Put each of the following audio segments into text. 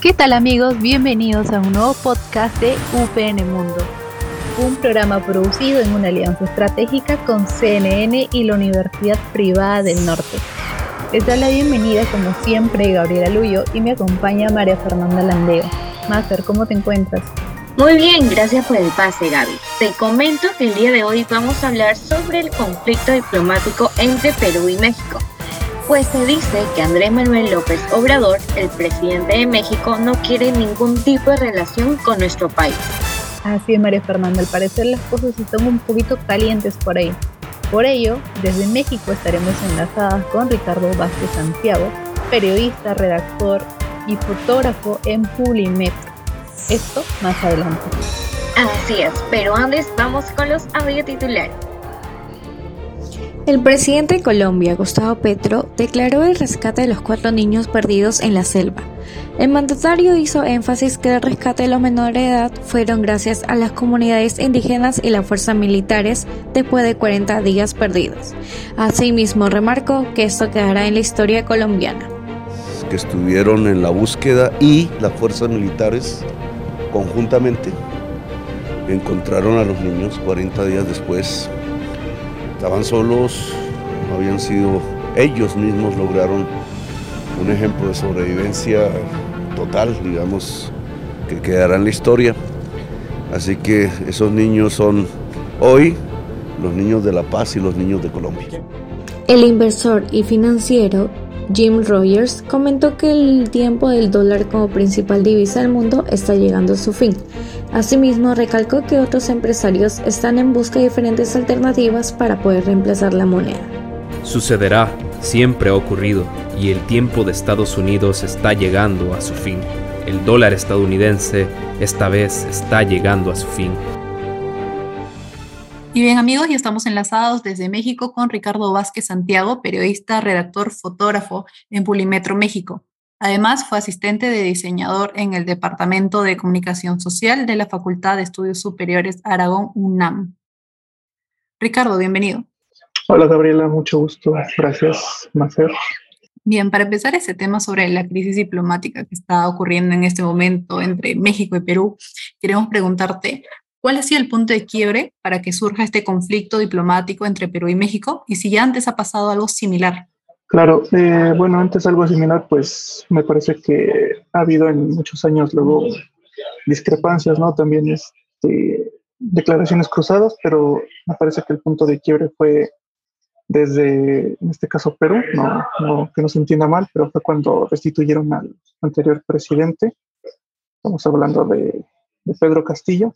¿Qué tal amigos? Bienvenidos a un nuevo podcast de UPN Mundo, un programa producido en una alianza estratégica con CNN y la Universidad Privada del Norte. Les da la bienvenida como siempre Gabriela Luyo y me acompaña María Fernanda Landeo. Master, ¿cómo te encuentras? Muy bien, gracias por el pase Gaby. Te comento que el día de hoy vamos a hablar sobre el conflicto diplomático entre Perú y México pues se dice que Andrés Manuel López Obrador, el presidente de México, no quiere ningún tipo de relación con nuestro país. Así es, María Fernanda, al parecer las cosas están un poquito calientes por ahí. Por ello, desde México estaremos enlazadas con Ricardo Vázquez Santiago, periodista, redactor y fotógrafo en Pulimet. Esto más adelante. Así es, pero antes vamos con los audio titulares. El presidente de Colombia, Gustavo Petro, declaró el rescate de los cuatro niños perdidos en la selva. El mandatario hizo énfasis que el rescate de los menores de edad fueron gracias a las comunidades indígenas y las fuerzas militares después de 40 días perdidos. Asimismo, remarcó que esto quedará en la historia colombiana. Que estuvieron en la búsqueda y las fuerzas militares conjuntamente encontraron a los niños 40 días después estaban solos, no habían sido, ellos mismos lograron un ejemplo de sobrevivencia total, digamos, que quedará en la historia. Así que esos niños son hoy los niños de La Paz y los niños de Colombia. El inversor y financiero Jim Rogers comentó que el tiempo del dólar como principal divisa del mundo está llegando a su fin Asimismo, recalcó que otros empresarios están en busca de diferentes alternativas para poder reemplazar la moneda. Sucederá, siempre ha ocurrido, y el tiempo de Estados Unidos está llegando a su fin. El dólar estadounidense esta vez está llegando a su fin. Y bien amigos, ya estamos enlazados desde México con Ricardo Vázquez Santiago, periodista, redactor, fotógrafo en Pulimetro México. Además, fue asistente de diseñador en el Departamento de Comunicación Social de la Facultad de Estudios Superiores Aragón UNAM. Ricardo, bienvenido. Hola Gabriela, mucho gusto. Gracias, Macer. Bien, para empezar ese tema sobre la crisis diplomática que está ocurriendo en este momento entre México y Perú, queremos preguntarte, ¿cuál ha sido el punto de quiebre para que surja este conflicto diplomático entre Perú y México? Y si ya antes ha pasado algo similar. Claro, eh, bueno, antes algo similar, pues me parece que ha habido en muchos años luego discrepancias, ¿no? También este, declaraciones cruzadas, pero me parece que el punto de quiebre fue desde, en este caso, Perú, no, que no se entienda mal, pero fue cuando restituyeron al anterior presidente, estamos hablando de, de Pedro Castillo,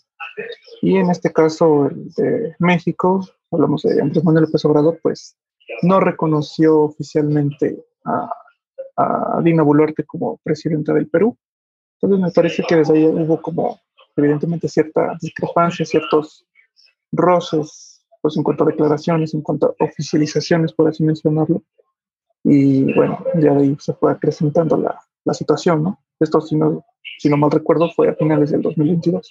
y en este caso el de México, hablamos de Andrés Manuel López Obrador, pues no reconoció oficialmente a, Dina Boluarte como presidenta del Perú. Entonces me parece que desde ahí hubo como evidentemente cierta discrepancia, ciertos roces, pues en cuanto a declaraciones, en cuanto a oficializaciones, por así mencionarlo. Y bueno, ya de ahí se fue acrecentando la, la situación, ¿no? Esto, si no, si no mal recuerdo, fue a finales del 2022.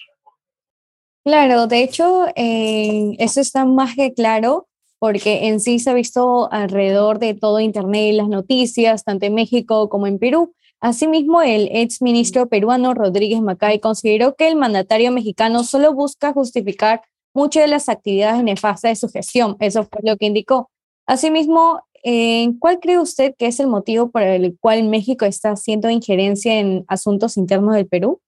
Claro, de hecho, eh, eso está más que claro porque en sí se ha visto alrededor de todo Internet las noticias, tanto en México como en Perú. Asimismo, el ex ministro peruano Rodríguez Macay consideró que el mandatario mexicano solo busca justificar muchas de las actividades nefastas de su gestión. Eso fue lo que indicó. Asimismo, ¿cuál cree usted que es el motivo por el cual México está haciendo injerencia en asuntos internos del Perú?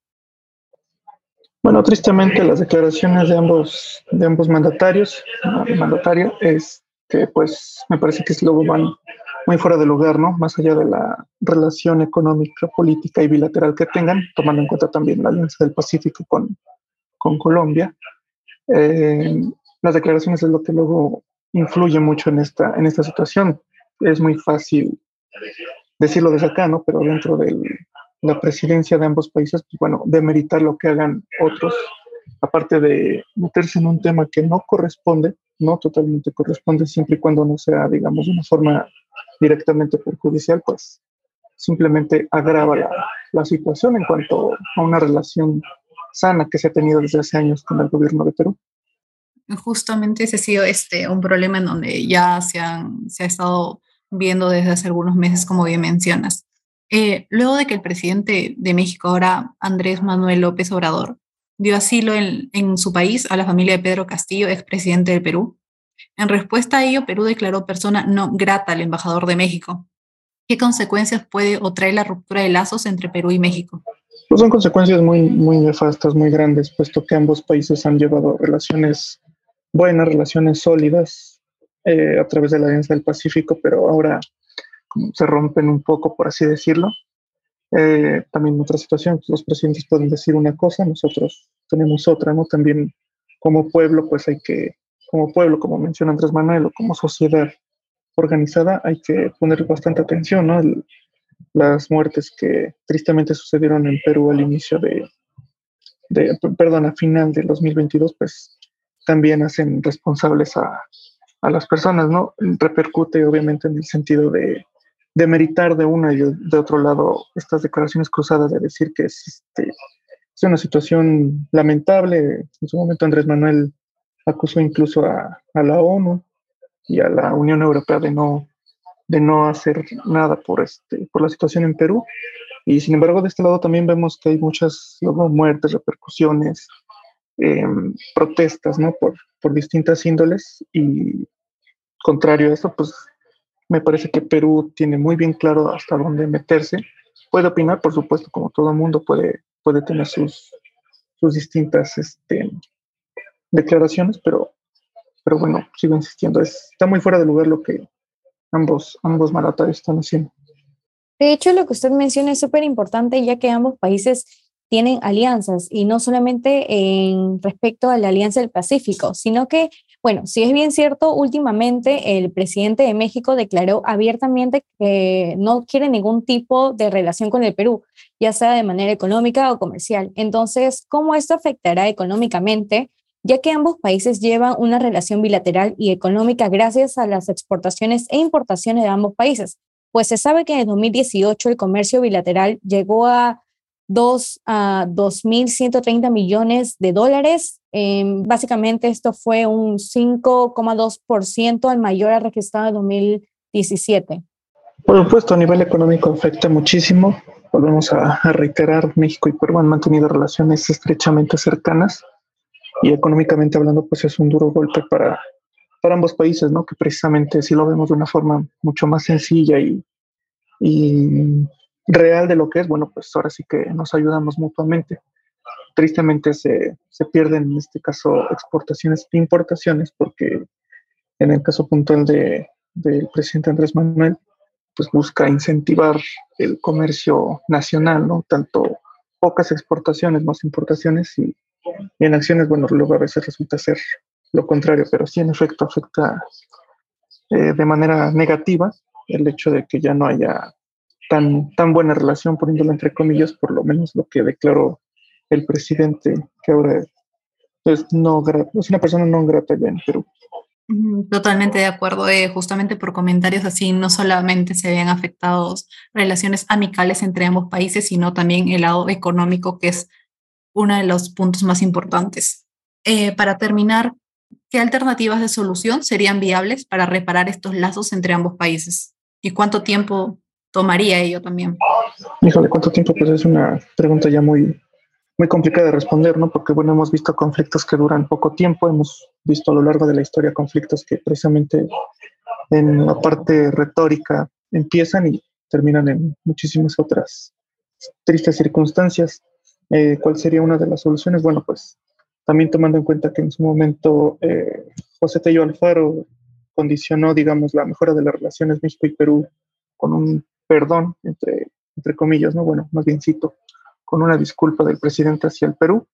Bueno, tristemente las declaraciones de ambos, de ambos mandatarios, mandatario, es que pues me parece que luego van muy fuera de lugar, ¿no? Más allá de la relación económica, política y bilateral que tengan, tomando en cuenta también la Alianza del Pacífico con, con Colombia. Eh, las declaraciones es lo que luego influye mucho en esta, en esta situación. Es muy fácil decirlo desde acá, ¿no? Pero dentro del, la presidencia de ambos países, pues bueno, demeritar lo que hagan otros, aparte de meterse en un tema que no corresponde, no totalmente corresponde, siempre y cuando no sea, digamos, de una forma directamente perjudicial, pues simplemente agrava la, la situación en cuanto a una relación sana que se ha tenido desde hace años con el gobierno de Perú. Justamente ese ha sido este, un problema en donde ya se, han, se ha estado viendo desde hace algunos meses, como bien mencionas. Eh, luego de que el presidente de México, ahora Andrés Manuel López Obrador, dio asilo en, su país a la familia de Pedro Castillo, expresidente del Perú, en respuesta a ello, Perú declaró persona no grata al embajador de México. ¿Qué consecuencias puede o trae la ruptura de lazos entre Perú y México? Pues son consecuencias muy, muy nefastas, muy grandes, puesto que ambos países han llevado relaciones buenas, relaciones sólidas eh, a través de la Alianza del Pacífico, pero ahora se rompen un poco, por así decirlo. Eh, también otra situación, los presidentes pueden decir una cosa, nosotros tenemos otra, ¿no? También como pueblo, pues hay que, como pueblo, como menciona Andrés Manuel, o como sociedad organizada, hay que poner bastante atención, ¿no? las muertes que tristemente sucedieron en Perú al inicio de, de, perdón, a final del 2022, pues también hacen responsables a, a las personas, ¿no? Repercute obviamente en el sentido de, de meritar de uno y de, otro lado estas declaraciones cruzadas de decir que es, este, es una situación lamentable. En su momento Andrés Manuel acusó incluso a, la ONU y a la Unión Europea de no, de no hacer nada por, este, por la situación en Perú. Y sin embargo, de este lado también vemos que hay muchas luego, muertes, repercusiones, eh, protestas, ¿no? Por, por distintas índoles. Y contrario a eso, pues me parece que Perú tiene muy bien claro hasta dónde meterse. Puede opinar, por supuesto, como todo mundo puede, puede tener sus, sus distintas este, declaraciones, pero, pero bueno, sigo insistiendo, está muy fuera de lugar lo que ambos, ambos mandatarios están haciendo. De hecho, lo que usted menciona es súper importante, ya que ambos países tienen alianzas y no solamente en respecto a la Alianza del Pacífico, sino que, bueno, si es bien cierto, últimamente el presidente de México declaró abiertamente que no quiere ningún tipo de relación con el Perú, ya sea de manera económica o comercial. Entonces, ¿cómo esto afectará económicamente? ya que ambos países llevan una relación bilateral y económica gracias a las exportaciones e importaciones de ambos países, pues se sabe que en el 2018 el comercio bilateral llegó a 2 a 2.130 millones de dólares. Em, básicamente esto fue un 5,2% al mayor registrado en 2017. Por supuesto, a nivel económico afecta muchísimo. Volvemos a, a reiterar, México y Perú han mantenido relaciones estrechamente cercanas y económicamente hablando, pues es un duro golpe para, para ambos países, ¿no? Que precisamente si lo vemos de una forma mucho más sencilla y, y real de lo que es, bueno, pues ahora sí que nos ayudamos mutuamente. Tristemente se, se pierden en este caso exportaciones e importaciones porque en el caso puntual de, del presidente Andrés Manuel, pues busca incentivar el comercio nacional, ¿no? Tanto pocas exportaciones, más importaciones y, en acciones, bueno, luego a veces resulta ser lo contrario, pero sí en efecto afecta eh, de manera negativa el hecho de que ya no haya tan, tan buena relación, poniéndolo entre comillas, por lo menos lo que declaró el presidente, que ahora es, no, es una persona no grata ya en Perú. Totalmente de acuerdo. Eh, justamente por comentarios así, no solamente se ven afectados relaciones amicales entre ambos países, sino también el lado económico, que es uno de los puntos más importantes. Eh, para terminar, ¿qué alternativas de solución serían viables para reparar estos lazos entre ambos países? ¿Y cuánto tiempo tomaría ello también? Híjole, ¿cuánto tiempo? Pues es una pregunta ya muy, muy complicada de responder, ¿no? Porque, bueno, hemos visto conflictos que duran poco tiempo, hemos visto a lo largo de la historia conflictos que precisamente en la parte retórica empiezan y terminan en muchísimas otras tristes circunstancias. Eh, ¿Cuál sería una de las soluciones? Bueno, pues también tomando en cuenta que en su momento eh, José Tello Alfaro condicionó, digamos, la mejora de las relaciones México y Perú con un perdón, entre, comillas, ¿no? Bueno, más bien cito, con una disculpa del presidente hacia el Perú.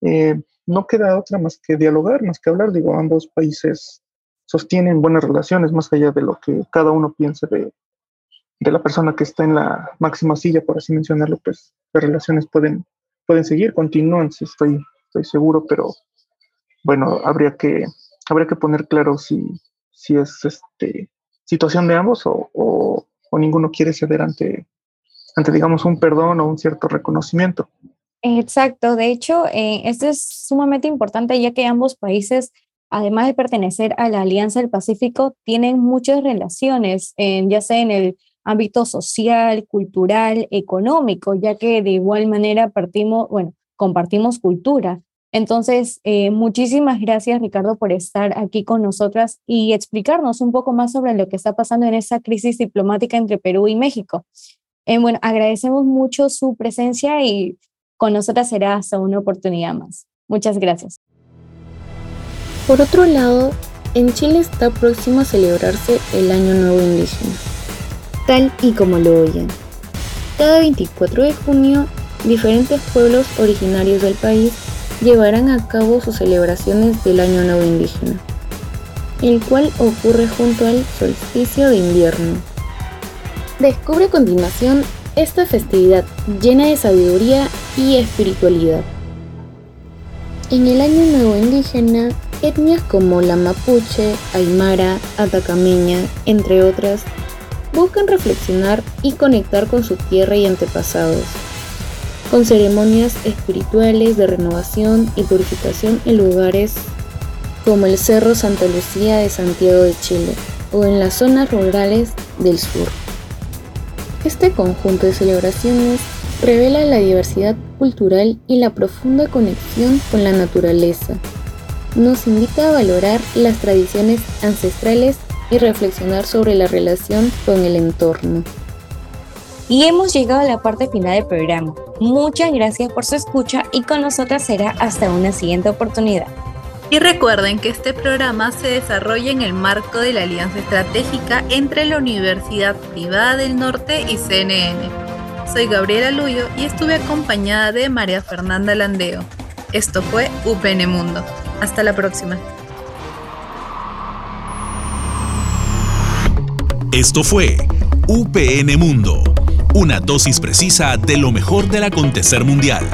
Eh, no queda otra más que dialogar, más que hablar. Digo, ambos países sostienen buenas relaciones, más allá de lo que cada uno piense de, de la persona que está en la máxima silla, por así mencionarlo, pues las relaciones pueden, pueden seguir, continúan, estoy, estoy seguro, pero bueno, habría que, habría que poner claro si, si es este, situación de ambos o, ninguno quiere ceder ante, ante, digamos, un perdón o un cierto reconocimiento. Exacto, de hecho, eh, esto es sumamente importante ya que ambos países, además de pertenecer a la Alianza del Pacífico, tienen muchas relaciones, ya sea en el ámbito social, cultural, económico, ya que de igual manera compartimos cultura. Entonces, eh, muchísimas gracias, Ricardo, por estar aquí con nosotras y explicarnos un poco más sobre lo que está pasando en esa crisis diplomática entre Perú y México. Eh, bueno, agradecemos mucho su presencia y con nosotras será hasta una oportunidad más. Muchas gracias. Por otro lado, en Chile está próximo a celebrarse el Año Nuevo Indígena, tal y como lo oyen. Cada 24 de junio, diferentes pueblos originarios del país llevarán a cabo sus celebraciones del Año Nuevo Indígena, el cual ocurre junto al solsticio de invierno. Descubre a continuación esta festividad llena de sabiduría y espiritualidad. En el Año Nuevo Indígena, etnias como la mapuche, aymara, atacameña, entre otras, buscan reflexionar y conectar con su tierra y antepasados con ceremonias espirituales de renovación y purificación en lugares como el Cerro Santa Lucía de Santiago de Chile o en las zonas rurales del sur. Este conjunto de celebraciones revela la diversidad cultural y la profunda conexión con la naturaleza. Nos invita a valorar las tradiciones ancestrales y reflexionar sobre la relación con el entorno. Y hemos llegado a la parte final del programa. Muchas gracias por su escucha y con nosotras será hasta una siguiente oportunidad. Y recuerden que este programa se desarrolla en el marco de la alianza estratégica entre la Universidad Privada del Norte y CNN. Soy Gabriela Luyo y estuve acompañada de María Fernanda Landeo. Esto fue UPN Mundo. Hasta la próxima. Esto fue UPN Mundo una dosis precisa de lo mejor del acontecer mundial.